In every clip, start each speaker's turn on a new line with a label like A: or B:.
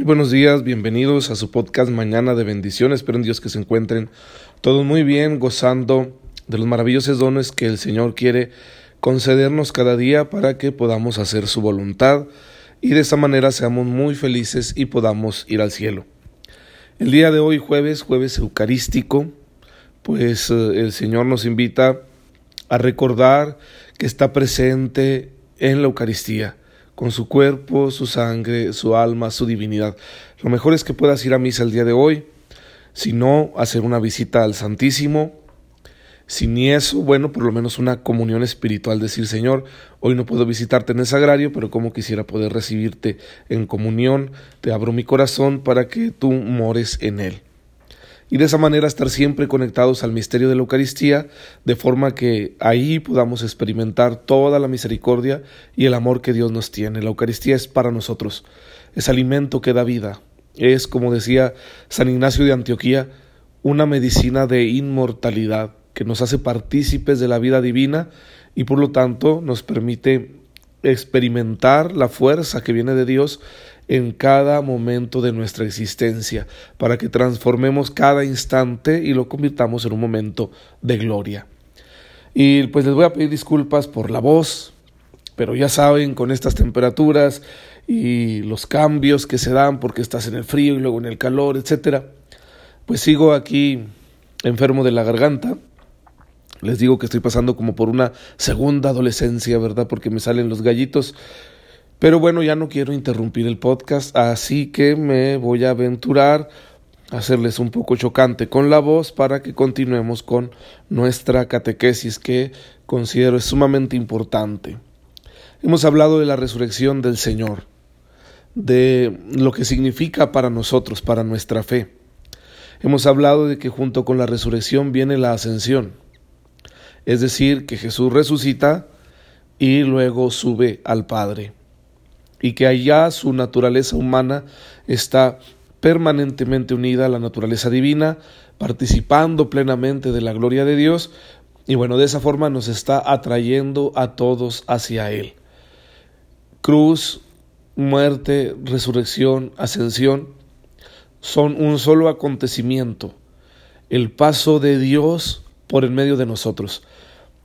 A: Muy buenos días, bienvenidos a su podcast Mañana de Bendiciones. Espero en Dios que se encuentren todos muy bien, gozando de los maravillosos dones que el Señor quiere concedernos cada día para que podamos hacer su voluntad y de esa manera seamos muy felices y podamos ir al cielo. El día de hoy, jueves, jueves eucarístico, pues eh, el Señor nos invita a recordar que está presente en la Eucaristía con su cuerpo, su sangre, su alma, su divinidad. Lo mejor es que puedas ir a misa el día de hoy, si no, hacer una visita al Santísimo, si ni eso, bueno, por lo menos una comunión espiritual, decir, Señor, hoy no puedo visitarte en el sagrario, pero como quisiera poder recibirte en comunión, te abro mi corazón para que tú mores en él y de esa manera estar siempre conectados al misterio de la Eucaristía, de forma que ahí podamos experimentar toda la misericordia y el amor que Dios nos tiene. La Eucaristía es para nosotros, es alimento que da vida, es, como decía San Ignacio de Antioquía, una medicina de inmortalidad que nos hace partícipes de la vida divina y por lo tanto nos permite experimentar la fuerza que viene de Dios en cada momento de nuestra existencia, para que transformemos cada instante y lo convirtamos en un momento de gloria. Y pues les voy a pedir disculpas por la voz, pero ya saben, con estas temperaturas y los cambios que se dan porque estás en el frío y luego en el calor, etcétera, pues sigo aquí enfermo de la garganta. Les digo que estoy pasando como por una segunda adolescencia, ¿verdad? Porque me salen los gallitos pero bueno, ya no quiero interrumpir el podcast, así que me voy a aventurar a hacerles un poco chocante con la voz para que continuemos con nuestra catequesis que considero es sumamente importante. Hemos hablado de la resurrección del Señor, de lo que significa para nosotros, para nuestra fe. Hemos hablado de que junto con la resurrección viene la ascensión, es decir, que Jesús resucita y luego sube al Padre y que allá su naturaleza humana está permanentemente unida a la naturaleza divina, participando plenamente de la gloria de Dios, y bueno, de esa forma nos está atrayendo a todos hacia Él. Cruz, muerte, resurrección, ascensión son un solo acontecimiento, el paso de Dios por en medio de nosotros.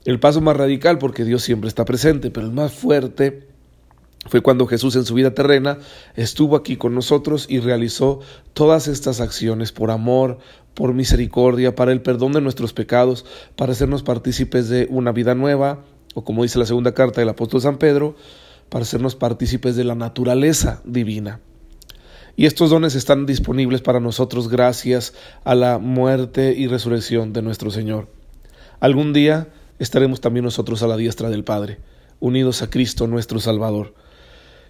A: El paso más radical porque Dios siempre está presente, pero el más fuerte fue cuando Jesús en su vida terrena estuvo aquí con nosotros y realizó todas estas acciones por amor, por misericordia, para el perdón de nuestros pecados, para hacernos partícipes de una vida nueva, o como dice la segunda carta del apóstol San Pedro, para hacernos partícipes de la naturaleza divina. Y estos dones están disponibles para nosotros gracias a la muerte y resurrección de nuestro Señor. Algún día estaremos también nosotros a la diestra del Padre, unidos a Cristo nuestro Salvador.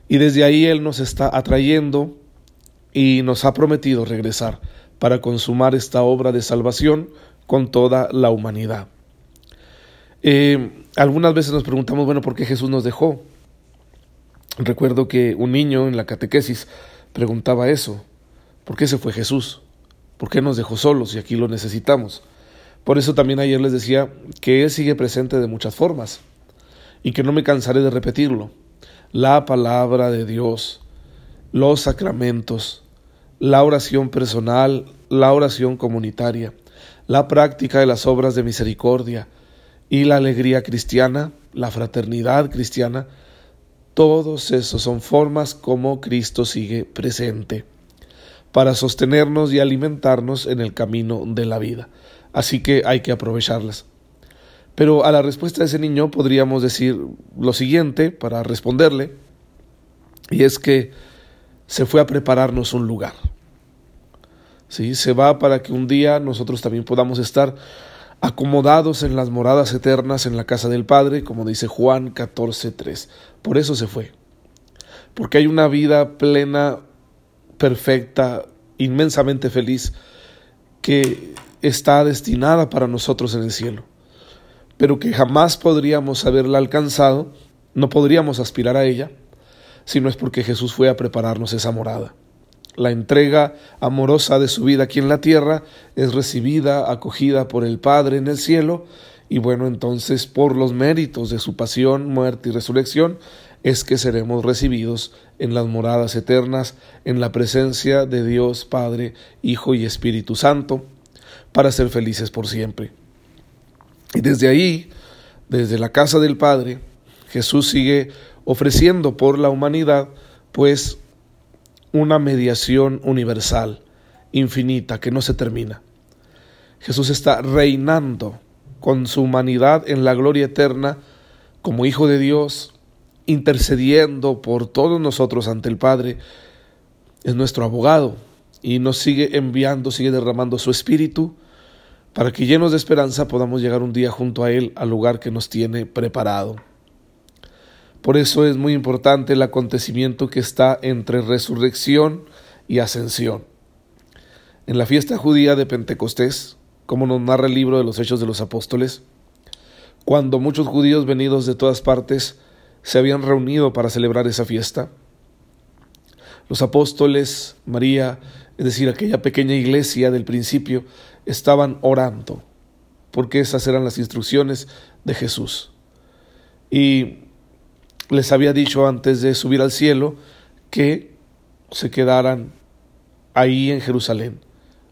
A: Y desde ahí Él nos está atrayendo y nos ha prometido regresar para consumar esta obra de salvación con toda la humanidad. Eh, algunas veces nos preguntamos, bueno, ¿por qué Jesús nos dejó? Recuerdo que un niño en la catequesis preguntaba eso, ¿por qué se fue Jesús? ¿Por qué nos dejó solos y aquí lo necesitamos? Por eso también ayer les decía que Él sigue presente de muchas formas y que no me cansaré de repetirlo la palabra de Dios, los sacramentos, la oración personal, la oración comunitaria, la práctica de las obras de misericordia y la alegría cristiana, la fraternidad cristiana, todos esos son formas como Cristo sigue presente para sostenernos y alimentarnos en el camino de la vida. Así que hay que aprovecharlas. Pero a la respuesta de ese niño podríamos decir lo siguiente para responderle, y es que se fue a prepararnos un lugar. ¿Sí? Se va para que un día nosotros también podamos estar acomodados en las moradas eternas en la casa del Padre, como dice Juan 14:3. Por eso se fue. Porque hay una vida plena, perfecta, inmensamente feliz que está destinada para nosotros en el cielo pero que jamás podríamos haberla alcanzado, no podríamos aspirar a ella, si no es porque Jesús fue a prepararnos esa morada. La entrega amorosa de su vida aquí en la tierra es recibida, acogida por el Padre en el cielo, y bueno, entonces por los méritos de su pasión, muerte y resurrección, es que seremos recibidos en las moradas eternas, en la presencia de Dios Padre, Hijo y Espíritu Santo, para ser felices por siempre. Y desde ahí, desde la casa del Padre, Jesús sigue ofreciendo por la humanidad, pues, una mediación universal, infinita, que no se termina. Jesús está reinando con su humanidad en la gloria eterna como Hijo de Dios, intercediendo por todos nosotros ante el Padre, es nuestro abogado y nos sigue enviando, sigue derramando su espíritu para que llenos de esperanza podamos llegar un día junto a Él al lugar que nos tiene preparado. Por eso es muy importante el acontecimiento que está entre resurrección y ascensión. En la fiesta judía de Pentecostés, como nos narra el libro de los Hechos de los Apóstoles, cuando muchos judíos venidos de todas partes se habían reunido para celebrar esa fiesta, los apóstoles, María, es decir, aquella pequeña iglesia del principio, estaban orando, porque esas eran las instrucciones de Jesús. Y les había dicho antes de subir al cielo que se quedaran ahí en Jerusalén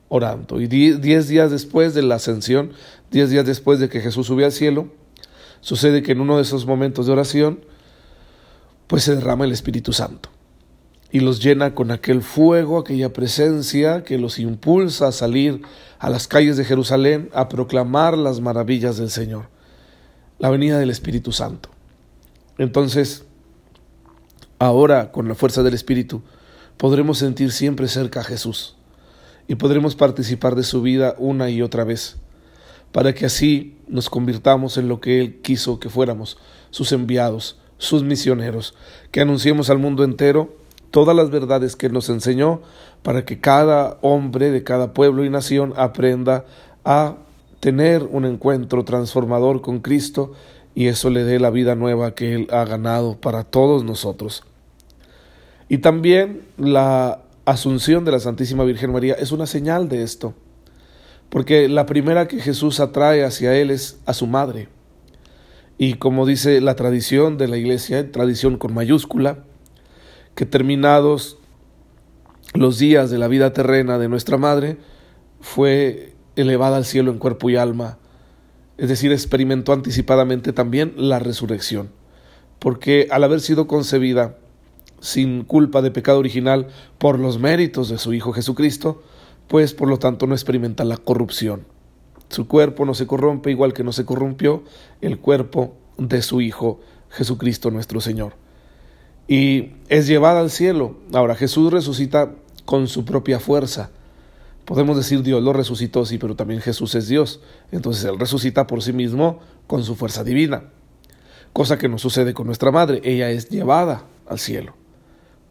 A: orando. Y diez días después de la ascensión, diez días después de que Jesús subió al cielo, sucede que en uno de esos momentos de oración, pues se derrama el Espíritu Santo y los llena con aquel fuego, aquella presencia que los impulsa a salir a las calles de Jerusalén a proclamar las maravillas del Señor, la venida del Espíritu Santo. Entonces, ahora con la fuerza del Espíritu, podremos sentir siempre cerca a Jesús y podremos participar de su vida una y otra vez, para que así nos convirtamos en lo que Él quiso que fuéramos, sus enviados, sus misioneros, que anunciemos al mundo entero todas las verdades que nos enseñó, para que cada hombre de cada pueblo y nación aprenda a tener un encuentro transformador con Cristo y eso le dé la vida nueva que Él ha ganado para todos nosotros. Y también la asunción de la Santísima Virgen María es una señal de esto, porque la primera que Jesús atrae hacia Él es a su madre. Y como dice la tradición de la Iglesia, tradición con mayúscula, que terminados los días de la vida terrena de nuestra madre, fue elevada al cielo en cuerpo y alma es decir, experimentó anticipadamente también la resurrección, porque al haber sido concebida sin culpa de pecado original por los méritos de su Hijo Jesucristo, pues por lo tanto no experimenta la corrupción. Su cuerpo no se corrompe igual que no se corrompió el cuerpo de su Hijo Jesucristo nuestro Señor. Y es llevada al cielo. Ahora Jesús resucita con su propia fuerza Podemos decir Dios lo resucitó, sí, pero también Jesús es Dios. Entonces Él resucita por sí mismo con su fuerza divina. Cosa que no sucede con nuestra madre. Ella es llevada al cielo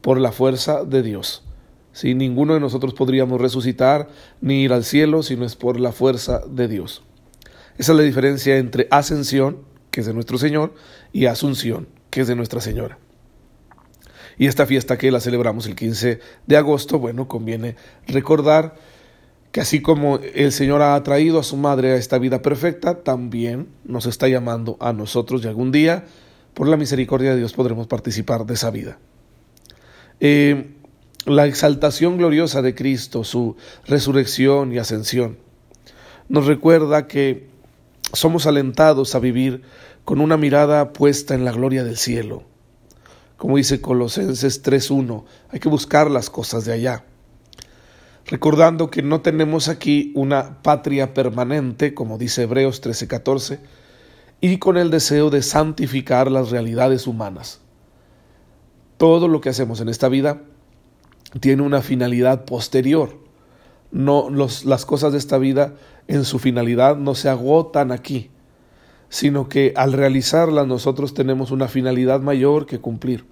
A: por la fuerza de Dios. Si ninguno de nosotros podríamos resucitar ni ir al cielo si no es por la fuerza de Dios. Esa es la diferencia entre ascensión, que es de nuestro Señor, y asunción, que es de Nuestra Señora. Y esta fiesta que la celebramos el 15 de agosto, bueno, conviene recordar que así como el Señor ha traído a su madre a esta vida perfecta, también nos está llamando a nosotros y algún día, por la misericordia de Dios, podremos participar de esa vida. Eh, la exaltación gloriosa de Cristo, su resurrección y ascensión, nos recuerda que somos alentados a vivir con una mirada puesta en la gloria del cielo. Como dice Colosenses 3.1, hay que buscar las cosas de allá recordando que no tenemos aquí una patria permanente, como dice Hebreos 13:14, y con el deseo de santificar las realidades humanas. Todo lo que hacemos en esta vida tiene una finalidad posterior. No, las cosas de esta vida en su finalidad no se agotan aquí, sino que al realizarlas nosotros tenemos una finalidad mayor que cumplir.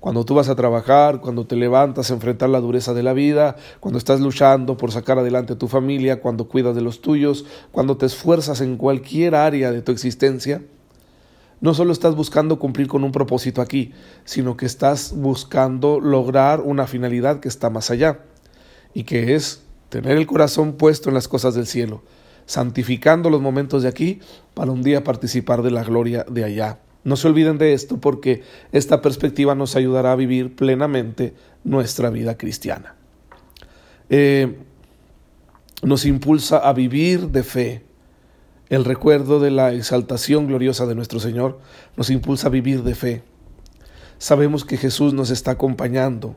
A: Cuando tú vas a trabajar, cuando te levantas a enfrentar la dureza de la vida, cuando estás luchando por sacar adelante a tu familia, cuando cuidas de los tuyos, cuando te esfuerzas en cualquier área de tu existencia, no solo estás buscando cumplir con un propósito aquí, sino que estás buscando lograr una finalidad que está más allá, y que es tener el corazón puesto en las cosas del cielo, santificando los momentos de aquí para un día participar de la gloria de allá, No se olviden de esto porque esta perspectiva nos ayudará a vivir plenamente nuestra vida cristiana. Eh, nos impulsa a vivir de fe. El recuerdo de la exaltación gloriosa de nuestro Señor nos impulsa a vivir de fe. Sabemos que Jesús nos está acompañando,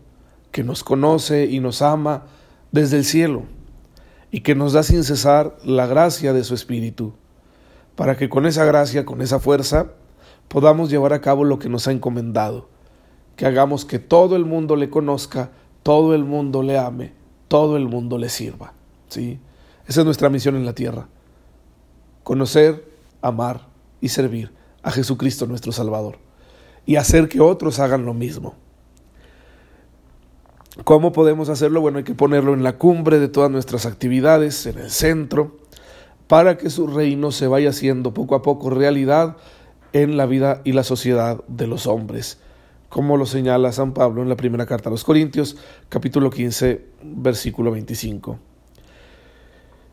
A: que nos conoce y nos ama desde el cielo y que nos da sin cesar la gracia de su Espíritu, para que con esa gracia, con esa fuerza, podamos llevar a cabo lo que nos ha encomendado, que hagamos que todo el mundo le conozca, todo el mundo le ame, todo el mundo le sirva. ¿sí? Esa es nuestra misión en la tierra, conocer, amar y servir a Jesucristo nuestro Salvador y hacer que otros hagan lo mismo. ¿Cómo podemos hacerlo? Bueno, hay que ponerlo en la cumbre de todas nuestras actividades, en el centro, para que su reino se vaya haciendo poco a poco realidad en la vida y la sociedad de los hombres, como lo señala San Pablo en la primera carta a los Corintios, capítulo 15, versículo 25.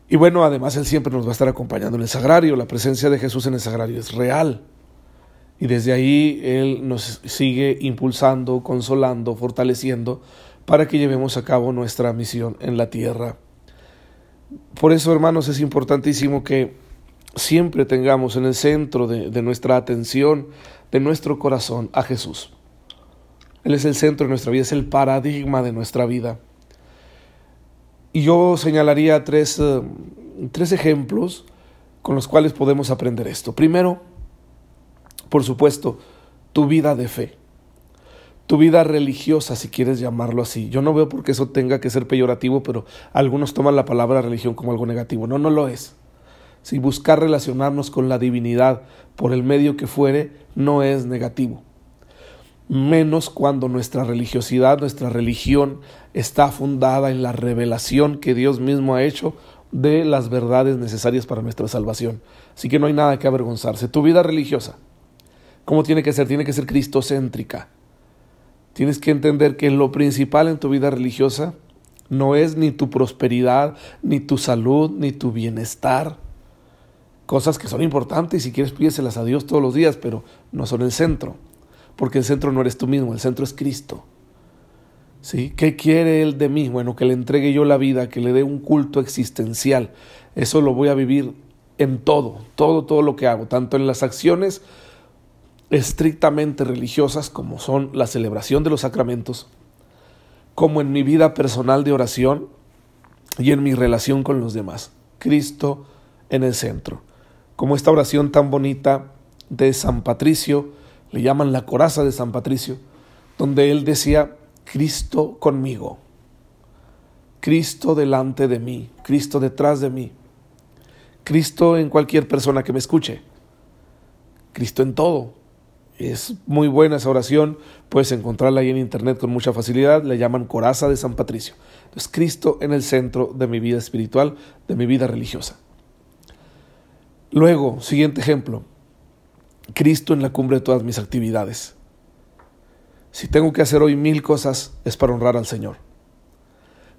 A: Y bueno, además Él siempre nos va a estar acompañando en el sagrario, la presencia de Jesús en el sagrario es real. Y desde ahí Él nos sigue impulsando, consolando, fortaleciendo para que llevemos a cabo nuestra misión en la tierra. Por eso, hermanos, es importantísimo que siempre tengamos en el centro de, nuestra atención, de nuestro corazón, a Jesús. Él es el centro de nuestra vida, es el paradigma de nuestra vida. Y yo señalaría tres, eh, tres ejemplos con los cuales podemos aprender esto. Primero, por supuesto, tu vida de fe tu vida religiosa, si quieres llamarlo así. Yo no veo por qué eso tenga que ser peyorativo, pero algunos toman la palabra religión como algo negativo. No, no lo es. Si buscar relacionarnos con la divinidad por el medio que fuere, no es negativo. Menos cuando nuestra religiosidad, nuestra religión está fundada en la revelación que Dios mismo ha hecho de las verdades necesarias para nuestra salvación. Así que no hay nada que avergonzarse. Tu vida religiosa, ¿cómo tiene que ser? Tiene que ser cristocéntrica Tienes que entender que lo principal en tu vida religiosa no es ni tu prosperidad, ni tu salud, ni tu bienestar. Cosas que son importantes y si quieres pídeselas a Dios todos los días, pero no son el centro. Porque el centro no eres tú mismo, el centro es Cristo. ¿Sí? ¿Qué quiere Él de mí? Bueno, que le entregue yo la vida, que le dé un culto existencial. Eso lo voy a vivir en todo, todo, todo lo que hago, tanto en las acciones estrictamente religiosas como son la celebración de los sacramentos, como en mi vida personal de oración y en mi relación con los demás. Cristo en el centro. Como esta oración tan bonita de San Patricio, le llaman la coraza de San Patricio, donde él decía, Cristo conmigo, Cristo delante de mí, Cristo detrás de mí, Cristo en cualquier persona que me escuche, Cristo en todo, es muy buena esa oración, puedes encontrarla ahí en internet con mucha facilidad, le llaman coraza de San Patricio. Entonces, Cristo en el centro de mi vida espiritual, de mi vida religiosa. Luego, siguiente ejemplo, Cristo en la cumbre de todas mis actividades. Si tengo que hacer hoy mil cosas, es para honrar al Señor.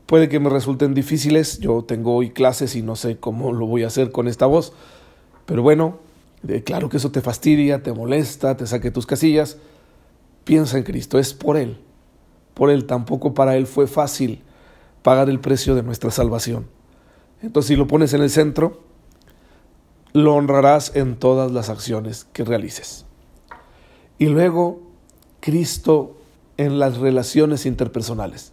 A: Puede que me resulten difíciles, yo tengo hoy clases y no sé cómo lo voy a hacer con esta voz, pero bueno, claro que eso te fastidia, te molesta, te saque tus casillas. Piensa en Cristo, es por Él. Por Él tampoco para Él fue fácil pagar el precio de nuestra salvación. Entonces si lo pones en el centro, lo honrarás en todas las acciones que realices. Y luego, Cristo en las relaciones interpersonales.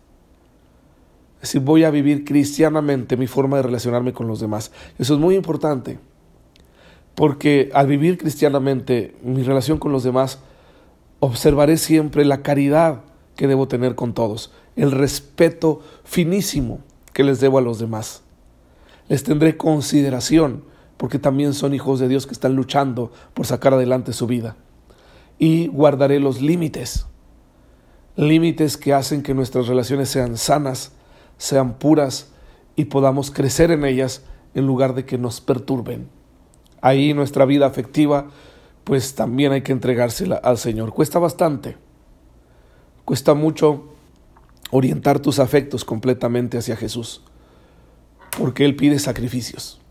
A: Es decir, voy a vivir cristianamente mi forma de relacionarme con los demás. Eso es muy importante porque al vivir cristianamente mi relación con los demás, observaré siempre la caridad que debo tener con todos, el respeto finísimo que les debo a los demás. Les tendré consideración, porque también son hijos de Dios que están luchando por sacar adelante su vida. Y guardaré los límites, límites que hacen que nuestras relaciones sean sanas, sean puras y podamos crecer en ellas en lugar de que nos perturben ahí nuestra vida afectiva, pues también hay que entregársela al Señor. Cuesta bastante, cuesta mucho orientar tus afectos completamente hacia Jesús, porque Él pide sacrificios,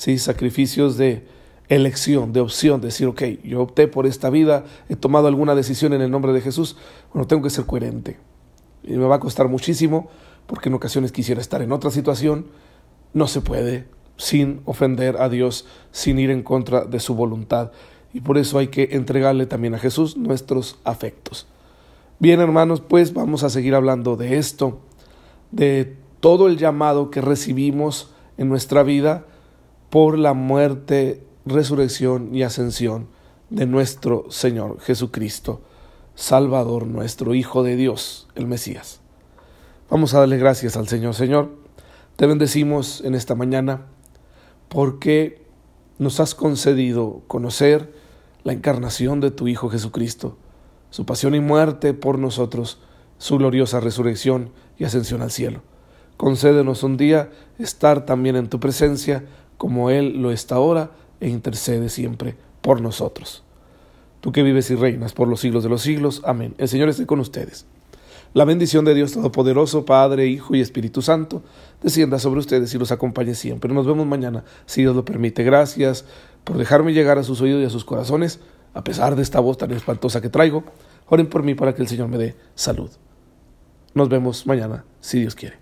A: sí, sacrificios de elección, de opción, decir, ok, yo opté por esta vida, he tomado alguna decisión en el nombre de Jesús, bueno, tengo que ser coherente. Y me va a costar muchísimo, porque en ocasiones quisiera estar en otra situación, no se puede sin ofender a Dios, sin ir en contra de su voluntad. Y por eso hay que entregarle también a Jesús nuestros afectos. Bien, hermanos, pues vamos a seguir hablando de esto, de todo el llamado que recibimos en nuestra vida por la muerte resurrección y ascensión de nuestro Señor Jesucristo, Salvador nuestro, Hijo de Dios, el Mesías. Vamos a darle gracias al Señor. Señor, te bendecimos en esta mañana porque nos has concedido conocer la encarnación de tu Hijo Jesucristo, su pasión y muerte por nosotros, su gloriosa resurrección y ascensión al cielo. Concédenos un día estar también en tu presencia como Él lo está ahora e intercede siempre por nosotros. Tú que vives y reinas por los siglos de los siglos. Amén. El Señor esté con ustedes. La bendición de Dios Todopoderoso, Padre, Hijo y Espíritu Santo, descienda sobre ustedes y los acompañe siempre. Nos vemos mañana, si Dios lo permite. Gracias por dejarme llegar a sus oídos y a sus corazones, a pesar de esta voz tan espantosa que traigo. Oren por mí para que el Señor me dé salud. Nos vemos mañana, si Dios quiere.